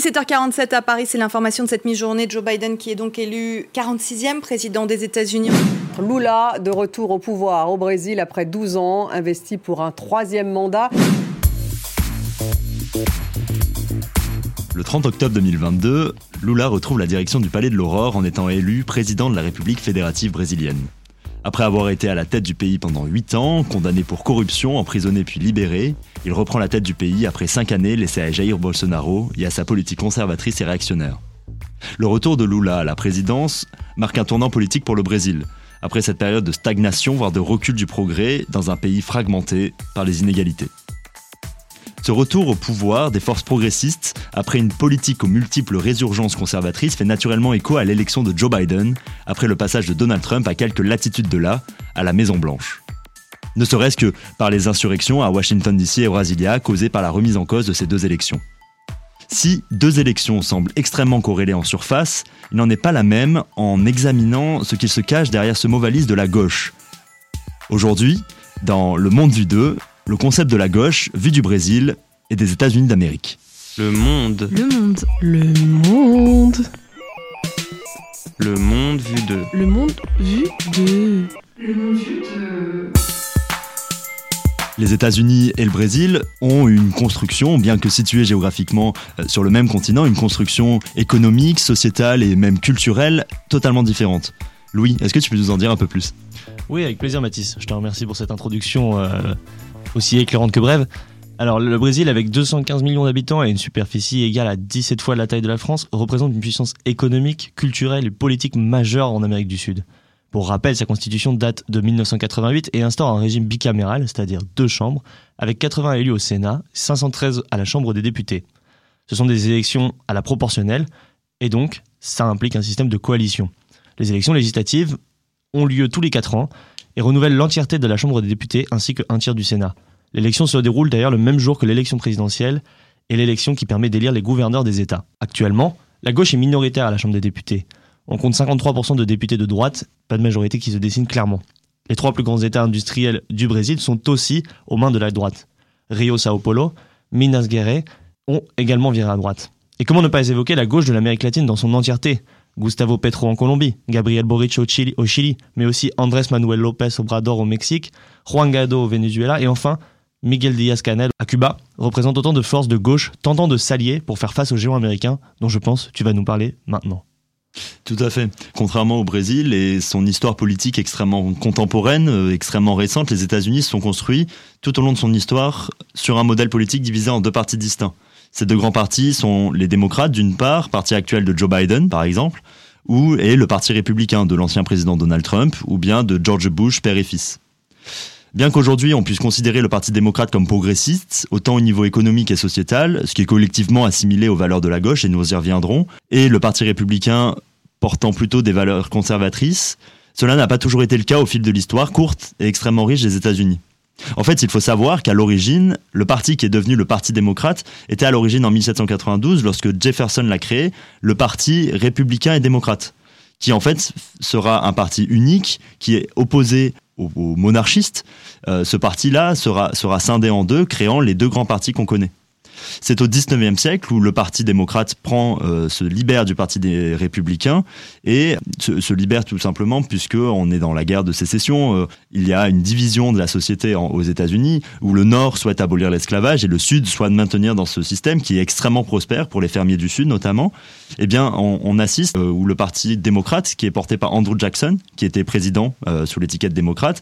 7h47 à Paris, c'est l'information de cette mi-journée. Joe Biden qui est donc élu 46e président des États-Unis. Lula de retour au pouvoir au Brésil après 12 ans, investi pour un troisième mandat. Le 30 octobre 2022, Lula retrouve la direction du Palais de l'Aurore en étant élu président de la République fédérative brésilienne. Après avoir été à la tête du pays pendant 8 ans, condamné pour corruption, emprisonné puis libéré, il reprend la tête du pays après 5 années laissées à Jair Bolsonaro et à sa politique conservatrice et réactionnaire. Le retour de Lula à la présidence marque un tournant politique pour le Brésil, après cette période de stagnation, voire de recul du progrès dans un pays fragmenté par les inégalités. Ce retour au pouvoir des forces progressistes, après une politique aux multiples résurgences conservatrices, fait naturellement écho à l'élection de Joe Biden, après le passage de Donald Trump à quelques latitudes de là, à la Maison-Blanche. Ne serait-ce que par les insurrections à Washington DC et Brasilia causées par la remise en cause de ces deux élections. Si deux élections semblent extrêmement corrélées en surface, il n'en est pas la même en examinant ce qu'il se cache derrière ce mot valise de la gauche. Aujourd'hui, dans Le Monde vu 2, le concept de la gauche, vu du Brésil et des États-Unis d'Amérique. Le monde. Le monde. Le monde. Le monde vu de. Le monde vu de. Le monde vu de. Les États-Unis et le Brésil ont une construction, bien que situés géographiquement euh, sur le même continent, une construction économique, sociétale et même culturelle totalement différente. Louis, est-ce que tu peux nous en dire un peu plus? Oui, avec plaisir Mathis. Je te remercie pour cette introduction euh, aussi éclairante que brève. Alors, le Brésil, avec 215 millions d'habitants et une superficie égale à 17 fois la taille de la France, représente une puissance économique, culturelle et politique majeure en Amérique du Sud. Pour rappel, sa constitution date de 1988 et instaure un régime bicaméral, c'est-à-dire deux chambres, avec 80 élus au Sénat, 513 à la Chambre des députés. Ce sont des élections à la proportionnelle, et donc ça implique un système de coalition. Les élections législatives ont lieu tous les 4 ans et renouvellent l'entièreté de la Chambre des députés ainsi qu'un tiers du Sénat. L'élection se déroule d'ailleurs le même jour que l'élection présidentielle et l'élection qui permet d'élire les gouverneurs des États. Actuellement, la gauche est minoritaire à la Chambre des députés. On compte 53% de députés de droite, pas de majorité qui se dessine clairement. Les trois plus grands États industriels du Brésil sont aussi aux mains de la droite. Rio Sao Paulo, Minas Gerais ont également viré à droite. Et comment ne pas évoquer la gauche de l'Amérique latine dans son entièreté? Gustavo Petro en Colombie, Gabriel Boric au Chili, au Chili, mais aussi Andrés Manuel López Obrador au Mexique, Juan Guaido au Venezuela et enfin Miguel Díaz-Canel à Cuba représente autant de forces de gauche tentant de s'allier pour faire face aux géants américains dont je pense tu vas nous parler maintenant. Tout à fait. Contrairement au Brésil et son histoire politique extrêmement contemporaine, euh, extrêmement récente, les États-Unis se sont construits tout au long de son histoire sur un modèle politique divisé en deux partis distincts. Ces deux grands partis sont les démocrates d'une part, parti actuel de Joe Biden par exemple, ou et le parti républicain de l'ancien président Donald Trump, ou bien de George Bush père et fils. Bien qu'aujourd'hui on puisse considérer le Parti démocrate comme progressiste, autant au niveau économique et sociétal, ce qui est collectivement assimilé aux valeurs de la gauche, et nous y reviendrons, et le Parti républicain portant plutôt des valeurs conservatrices, cela n'a pas toujours été le cas au fil de l'histoire courte et extrêmement riche des États-Unis. En fait, il faut savoir qu'à l'origine, le parti qui est devenu le Parti démocrate était à l'origine en 1792, lorsque Jefferson l'a créé, le Parti républicain et démocrate, qui en fait sera un parti unique qui est opposé aux, monarchistes. Euh, ce parti-là sera, sera scindé en deux, créant les deux grands partis qu'on connaît. C'est au 19e siècle où le Parti démocrate prend, euh, se libère du Parti des républicains et se, libère tout simplement puisque on est dans la guerre de sécession. Euh, il y a une division de la société aux États-Unis où le Nord souhaite abolir l'esclavage et le Sud souhaite maintenir dans ce système qui est extrêmement prospère pour les fermiers du Sud notamment. Eh bien, on, assiste euh, où le Parti démocrate, qui est porté par Andrew Jackson, qui était président sous l'étiquette démocrate,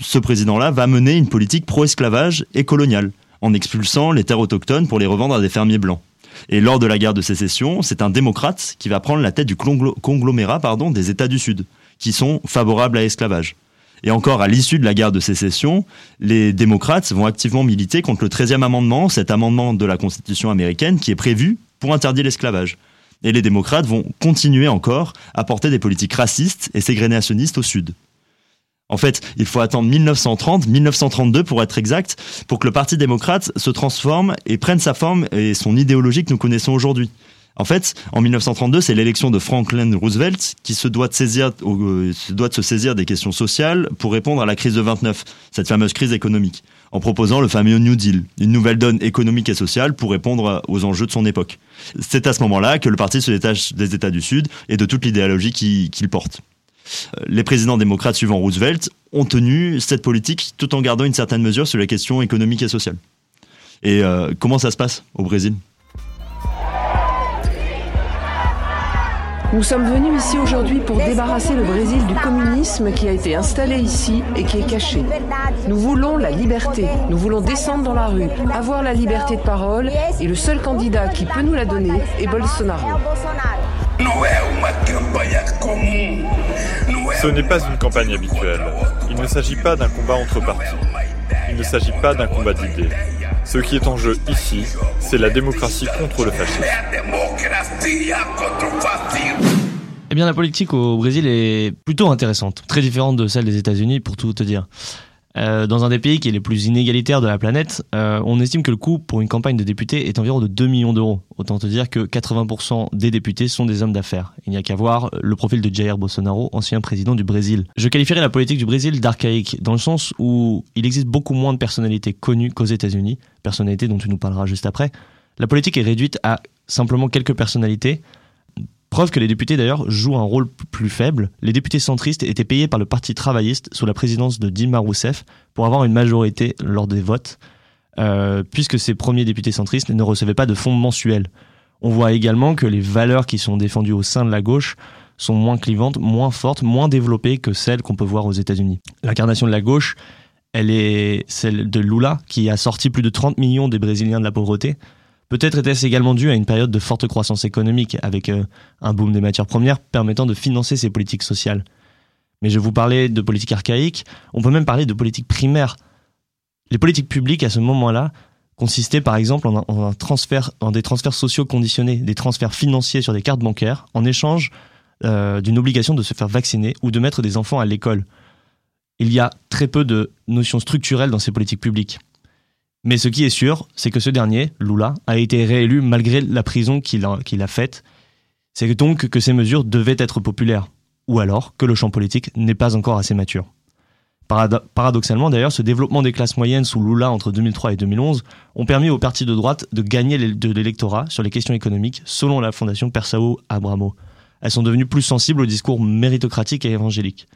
ce président-là va mener une politique pro-esclavage et coloniale en expulsant les terres autochtones pour les revendre à des fermiers blancs. Et lors de la guerre de sécession, c'est un démocrate qui va prendre la tête du conglomérat des États du Sud, qui sont favorables à l'esclavage. Et encore, à l'issue de la guerre de sécession, les démocrates vont activement militer contre le 13e amendement, cet amendement de la Constitution américaine qui est prévu pour interdire l'esclavage. Et les démocrates vont continuer encore à porter des politiques racistes et ségrégationnistes au Sud. En fait, il faut attendre 1930, 1932 pour être exact, pour que le Parti démocrate se transforme et prenne sa forme et son idéologie que nous connaissons aujourd'hui. En fait, en 1932, c'est l'élection de Franklin Roosevelt qui se doit, de saisir, euh, se saisir des questions sociales pour répondre à la crise de 29, cette fameuse crise économique, en proposant le fameux New Deal, une nouvelle donne économique et sociale pour répondre aux enjeux de son époque. C'est à ce moment-là que le parti se détache des États du Sud et de toute l'idéologie qu'il porte. Euh, les présidents démocrates suivant Roosevelt ont tenu cette politique tout en gardant une certaine mesure sur les questions économiques et sociales. Et euh, comment ça se passe au Brésil Nous sommes venus ici aujourd'hui pour débarrasser le Brésil du communisme qui a été installé ici et qui est caché. Nous voulons la liberté. Nous voulons descendre dans la rue, avoir la liberté de parole et le seul candidat qui peut nous la donner est Bolsonaro. Ce n'est pas une campagne habituelle. Il ne s'agit pas d'un combat entre partis. Il ne s'agit pas d'un combat d'idées. Ce qui est en jeu ici, c'est la démocratie contre le fascisme. Eh bien, la politique au Brésil est plutôt intéressante, très différente de celle des États-Unis, pour tout te dire. Euh, dans un des pays qui est les plus inégalitaires de la planète, euh, on estime que le coût pour une campagne de député est environ de 2 millions d'euros. Autant te dire que 80% des députés sont des hommes d'affaires. Il n'y a qu'à voir le profil de Jair Bolsonaro, ancien président du Brésil. Je qualifierais la politique du Brésil d'archaïque, dans le sens où il existe beaucoup moins de personnalités connues qu'aux États-Unis, personnalités dont tu nous parleras juste après. La politique est réduite à simplement quelques personnalités, Preuve que les députés d'ailleurs jouent un rôle plus faible. Les députés centristes étaient payés par le Parti travailliste sous la présidence de Dilma Rousseff pour avoir une majorité lors des votes, euh, puisque ces premiers députés centristes ne recevaient pas de fonds mensuels. On voit également que les valeurs qui sont défendues au sein de la gauche sont moins clivantes, moins fortes, moins développées que celles qu'on peut voir aux États-Unis. L'incarnation de la gauche, elle est celle de Lula, qui a sorti plus de 30 millions des Brésiliens de la pauvreté, Peut-être était-ce également dû à une période de forte croissance économique, avec euh, un boom des matières premières permettant de financer ces politiques sociales. Mais je vous parlais de politique archaïque, on peut même parler de politique primaire. Les politiques publiques à ce moment-là consistaient par exemple en, des transferts sociaux conditionnés, des transferts financiers sur des cartes bancaires, en échange euh, d'une obligation de se faire vacciner ou de mettre des enfants à l'école. Il y a très peu de notions structurelles dans ces politiques publiques. Mais ce qui est sûr, c'est que ce dernier, Lula, a été réélu malgré la prison qu'il a, faite. C'est donc que ces mesures devaient être populaires, ou alors que le champ politique n'est pas encore assez mature. paradoxalement d'ailleurs, ce développement des classes moyennes sous Lula entre 2003 et 2011 ont permis aux partis de droite de gagner de l'électorat sur les questions économiques, selon la fondation Persao Abramo. Elles sont devenues plus sensibles au discours méritocratique et évangélique.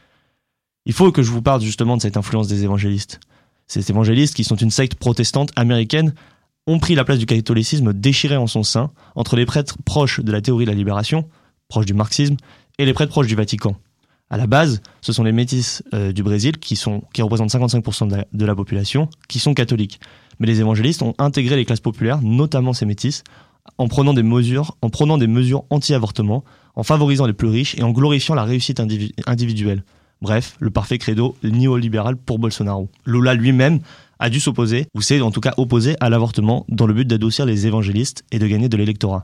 Il faut que je vous parle justement de cette influence des évangélistes. Ces évangélistes, qui sont une secte protestante américaine, ont pris la place du catholicisme déchiré en son sein entre les prêtres proches de la théorie de la libération, proches du marxisme, et les prêtres proches du Vatican. À la base, ce sont les métis euh, du Brésil qui, sont, représentent 55% de la, population, qui sont catholiques. Mais les évangélistes ont intégré les classes populaires, notamment ces métis, en prenant des mesures anti-avortement, en favorisant les plus riches et en glorifiant la réussite individuelle. Bref, le parfait credo néolibéral pour Bolsonaro. Lula lui-même a dû s'opposer, ou s'est en tout cas opposé à l'avortement dans le but d'adoucir les évangélistes et de gagner de l'électorat.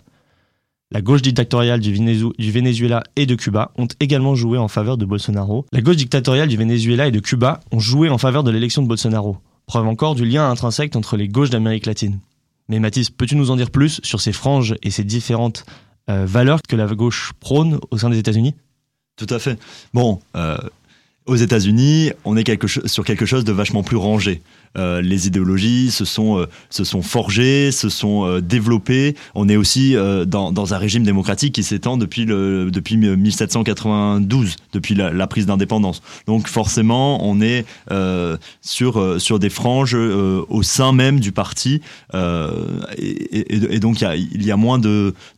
La gauche dictatoriale du, Venezuela et de Cuba ont également joué en faveur de Bolsonaro. La gauche dictatoriale du Venezuela et de Cuba ont joué en faveur de l'élection de Bolsonaro. Preuve encore du lien intrinsèque entre les gauches d'Amérique latine. Mais Mathis, peux-tu nous en dire plus sur ces franges et ces différentes euh, valeurs que la gauche prône au sein des États-Unis? Tout à fait. Bon, euh, aux États-Unis, on est sur quelque chose de vachement plus rangé. Euh, les idéologies se sont, euh, se sont forgées, se sont euh, développées. On est aussi dans, un régime démocratique qui s'étend depuis, depuis 1792, depuis la, prise d'indépendance. Donc forcément, on est sur, sur des franges au sein même du parti. Et, donc, il y a, il y a moins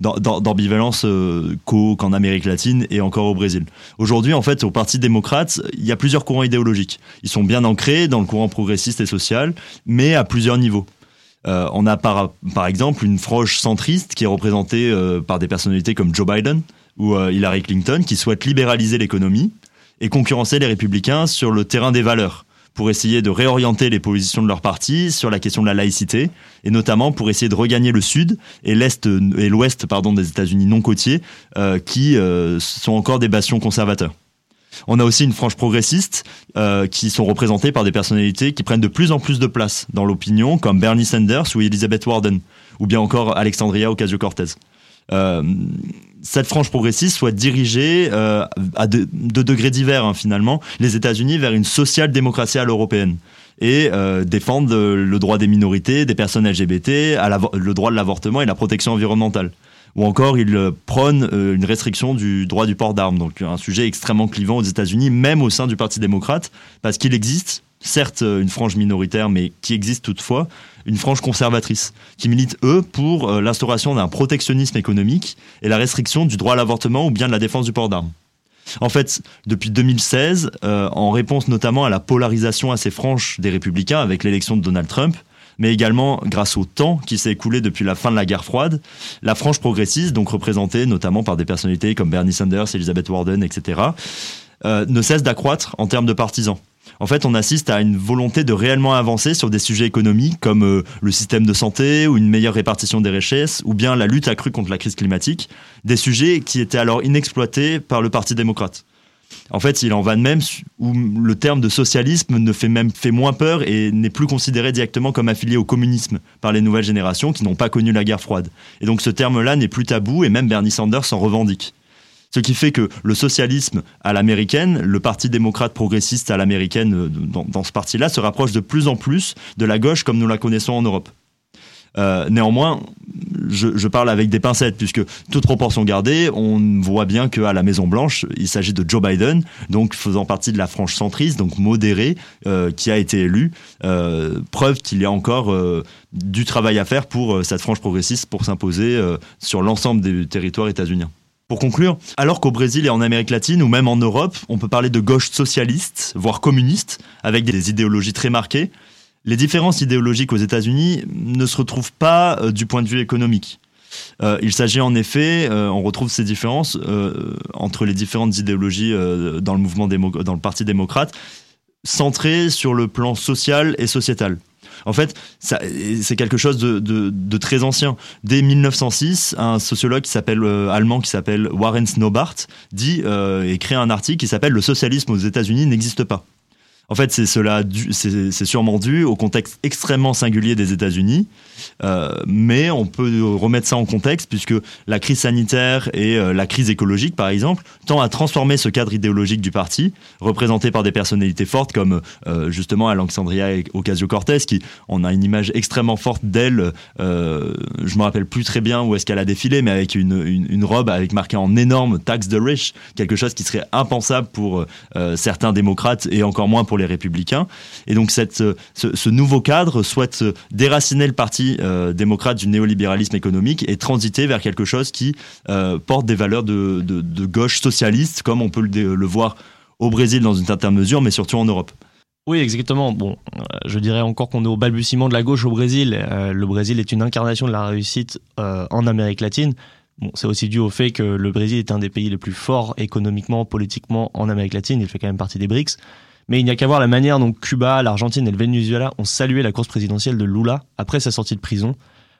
d'ambivalence qu'en Amérique latine et encore au Brésil. Aujourd'hui, en fait, au Parti démocrate, il y a plusieurs courants idéologiques. Ils sont bien ancrés dans le courant progressiste et social mais à plusieurs niveaux. Euh, on a par, exemple une frange centriste qui est représentée euh, par des personnalités comme Joe Biden ou euh, Hillary Clinton qui souhaitent libéraliser l'économie et concurrencer les républicains sur le terrain des valeurs pour essayer de réorienter les positions de leur parti sur la question de la laïcité et notamment pour essayer de regagner le sud et l'est et l'ouest des États-Unis non côtiers qui sont encore des bastions conservateurs. On a aussi une frange progressiste euh, qui sont représentées par des personnalités qui prennent de plus en plus de place dans l'opinion, comme Bernie Sanders ou Elizabeth Warden, ou bien encore Alexandria Ocasio-Cortez. Euh, cette frange progressiste soit dirigée euh, à de, de, degrés divers hein, finalement les États-Unis vers une social-démocratie à l'européenne et euh, le droit des minorités, des personnes LGBT, le droit de l'avortement et la protection environnementale. Ou encore, ils prônent euh, une restriction du droit du port d'armes, donc un sujet extrêmement clivant aux États-Unis, même au sein du Parti démocrate, parce qu'il existe certes une frange minoritaire, mais qui existe toutefois, une frange conservatrice, qui milite, eux, pour euh, l'instauration d'un protectionnisme économique et la restriction du droit à l'avortement ou bien de la défense du port d'armes. En fait, depuis 2016, euh, en réponse notamment à la polarisation assez franche des républicains avec l'élection de Donald Trump, mais également grâce au temps qui s'est écoulé depuis la fin de la guerre froide, la frange progressiste, donc représentée notamment par des personnalités comme Bernie Sanders, Elizabeth Warren, etc., euh, ne cesse d'accroître en termes de partisans en fait, on assiste à une volonté de réellement avancer sur des sujets économiques comme euh, le système de santé ou une meilleure répartition des richesses ou bien la lutte accrue contre la crise climatique, des sujets qui étaient alors inexploités par le Parti démocrate. En fait, il en va de même où le terme de socialisme ne fait même fait moins peur et n'est plus considéré directement comme affilié au communisme par les nouvelles générations qui n'ont pas connu la guerre froide. Et donc ce terme-là n'est plus tabou et même Bernie Sanders s'en revendique. Ce qui fait que le socialisme à l'américaine, le Parti démocrate progressiste à l'américaine euh, dans, ce parti-là se rapproche de plus en plus de la gauche comme nous la connaissons en Europe. Euh, néanmoins, je, parle avec des pincettes, puisque toute proportion gardée, on voit bien qu'à la Maison Blanche, il s'agit de Joe Biden, donc faisant partie de la frange centriste, donc modérée, euh, qui a été élu. preuve qu'il y a encore du travail à faire pour cette frange progressiste pour s'imposer sur l'ensemble des territoires états-uniens. Pour conclure, alors qu'au Brésil et en Amérique latine ou même en Europe, on peut parler de gauche socialiste, voire communiste, avec des idéologies très marquées, les différences idéologiques aux États-Unis ne se retrouvent pas euh, du point de vue économique. Euh, il s'agit en effet, euh, on retrouve ces différences entre les différentes idéologies dans le mouvement dans le Parti démocrate, centrées sur le plan social et sociétal. En fait, c'est quelque chose de, très ancien. Dès 1906, un sociologue allemand qui s'appelle Warren Snowbart dit et crée un article qui s'appelle Le socialisme aux États-Unis n'existe pas. En fait, c'est cela, c'est sûrement dû au contexte extrêmement singulier des États-Unis, euh, mais on peut remettre ça en contexte puisque la crise sanitaire et euh, la crise écologique, par exemple, tend à transformer ce cadre idéologique du parti, représenté par des personnalités fortes comme euh, justement Alexandria Ocasio-Cortez, qui on a une image extrêmement forte d'elle. je me rappelle plus très bien où est-ce qu'elle a défilé, mais avec une, une, robe avec marqué en énorme "Tax the Rich", quelque chose qui serait impensable pour certains démocrates et encore moins pour les républicains. Et donc cette, ce, nouveau cadre souhaite déraciner le parti euh, démocrate du néolibéralisme économique et transiter vers quelque chose qui euh, porte des valeurs de, gauche socialiste, comme on peut le, voir au Brésil dans une certaine mesure, mais surtout en Europe. Oui, exactement. Bon, euh, je dirais encore qu'on est au balbutiement de la gauche au Brésil. le Brésil est une incarnation de la réussite en Amérique latine. Bon, c'est aussi dû au fait que le Brésil est un des pays les plus forts économiquement, politiquement en Amérique latine. Il fait quand même partie des BRICS. Mais il n'y a qu'à voir la manière dont Cuba, l'Argentine et le Venezuela ont salué la course présidentielle de Lula après sa sortie de prison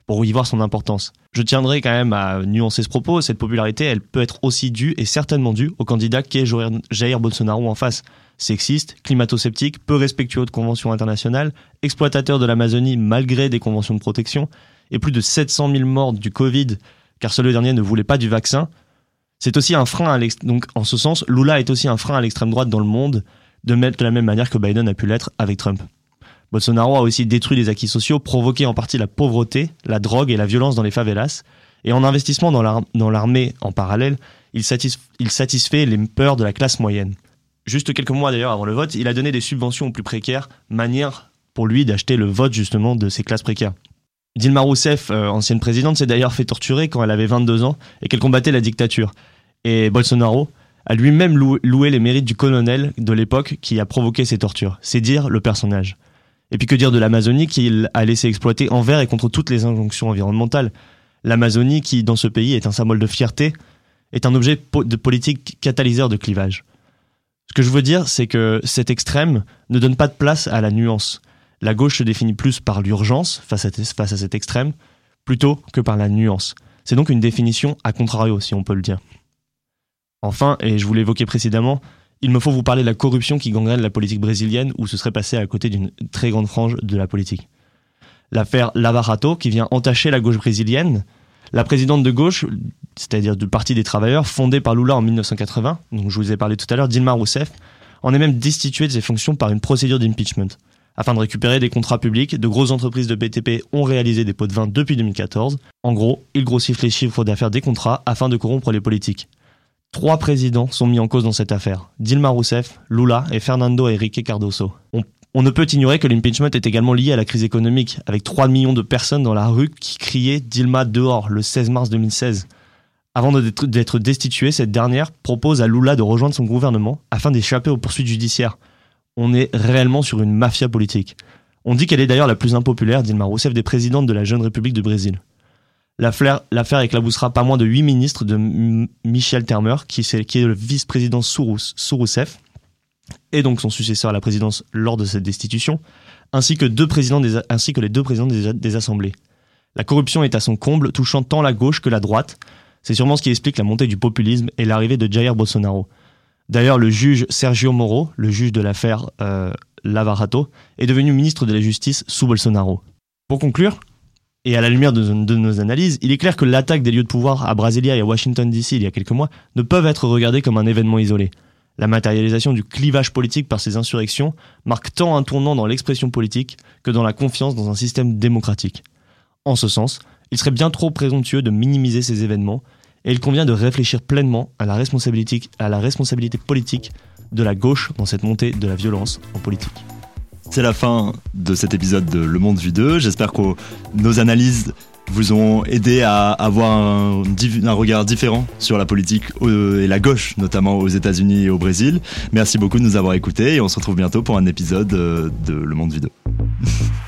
pour y voir son importance. Je tiendrai quand même à nuancer ce propos, cette popularité, elle peut être aussi due et certainement due au candidat qui est Jair Bolsonaro en face. Sexiste, climato-sceptique, peu respectueux de conventions internationales, exploitateur de l'Amazonie malgré des conventions de protection, et plus de 700 000 morts du Covid, car ce dernier ne voulait pas du vaccin. C'est aussi un frein donc en ce sens, Lula est aussi un frein à l'extrême droite dans le monde, de de la même manière que Biden a pu l'être avec Trump. Bolsonaro a aussi détruit les acquis sociaux, provoqué en partie la pauvreté, la drogue et la violence dans les favelas, et en investissement dans l'armée en parallèle, il, il satisfait les peurs de la classe moyenne. Juste quelques mois d'ailleurs avant le vote, il a donné des subventions aux plus précaires, manière pour lui d'acheter le vote justement de ces classes précaires. Dilma Rousseff, euh, ancienne présidente, s'est d'ailleurs fait torturer quand elle avait 22 ans et qu'elle combattait la dictature. Et Bolsonaro, a lui-même loué les mérites du colonel de l'époque qui a provoqué ces tortures. C'est dire le personnage. Et puis que dire de l'Amazonie qu'il a laissé exploiter envers et contre toutes les injonctions environnementales. L'Amazonie qui, dans ce pays, est un symbole de fierté, est un objet de politique catalyseur de clivage. Ce que je veux dire, c'est que cet extrême ne donne pas de place à la nuance. La gauche se définit plus par l'urgence face face à cet extrême, plutôt que par la nuance. C'est donc une définition à contrario, si on peut le dire. Enfin, et je vous l'évoquais précédemment, il me faut vous parler de la corruption qui gangrène la politique brésilienne où ce serait passé à côté d'une très grande frange de la politique. L'affaire Lava qui vient entacher la gauche brésilienne, La présidente de gauche, c'est-à-dire du Parti des travailleurs, fondé par Lula en 1980, dont je vous ai parlé tout à l'heure, Dilma Rousseff, en est même destituée de ses fonctions par une procédure d'impeachment. Afin de récupérer des contrats publics, de grosses entreprises de BTP ont réalisé des pots de vin depuis 2014. En gros, ils grossissent les chiffres d'affaires des contrats afin de corrompre les politiques. Trois présidents sont mis en cause dans cette affaire. Dilma Rousseff, Lula et Fernando Henrique Cardoso. On, ne peut ignorer que l'impeachment est également lié à la crise économique, avec 3 millions de personnes dans la rue qui criaient Dilma dehors le 16 mars 2016. Avant d'être destituée, cette dernière propose à Lula de rejoindre son gouvernement afin d'échapper aux poursuites judiciaires on est réellement sur une mafia politique. On dit qu'elle est d'ailleurs la plus impopulaire, Dilma Rousseff, des présidentes de la jeune République du Brésil. L'affaire éclaboussera pas moins de huit ministres de Michel Termer, qui, est, le vice-président sous Rousseff, et donc son successeur à la présidence lors de cette destitution, ainsi que, les deux présidents des, des assemblées. La corruption est à son comble, touchant tant la gauche que la droite. C'est sûrement ce qui explique la montée du populisme et l'arrivée de Jair Bolsonaro. D'ailleurs, le juge Sergio Moro, le juge de l'affaire euh, Lavarato, est devenu ministre de la Justice sous Bolsonaro. Pour conclure, et à la lumière de, nos analyses, il est clair que l'attaque des lieux de pouvoir à Brasilia et à Washington DC il y a quelques mois ne peuvent être regardées comme un événement isolé. La matérialisation du clivage politique par ces insurrections marque tant un tournant dans l'expression politique que dans la confiance dans un système démocratique. En ce sens, il serait bien trop présomptueux de minimiser ces événements et il convient de réfléchir pleinement à la responsabilité, à la responsabilité politique de la gauche dans cette montée de la violence en politique. C'est la fin de cet épisode de Le Monde Vu 2. J'espère que nos analyses vous ont aidé à avoir un, un, regard différent sur la politique et la gauche, notamment aux États-Unis et au Brésil. Merci beaucoup de nous avoir écoutés et on se retrouve bientôt pour un épisode de Le Monde 2.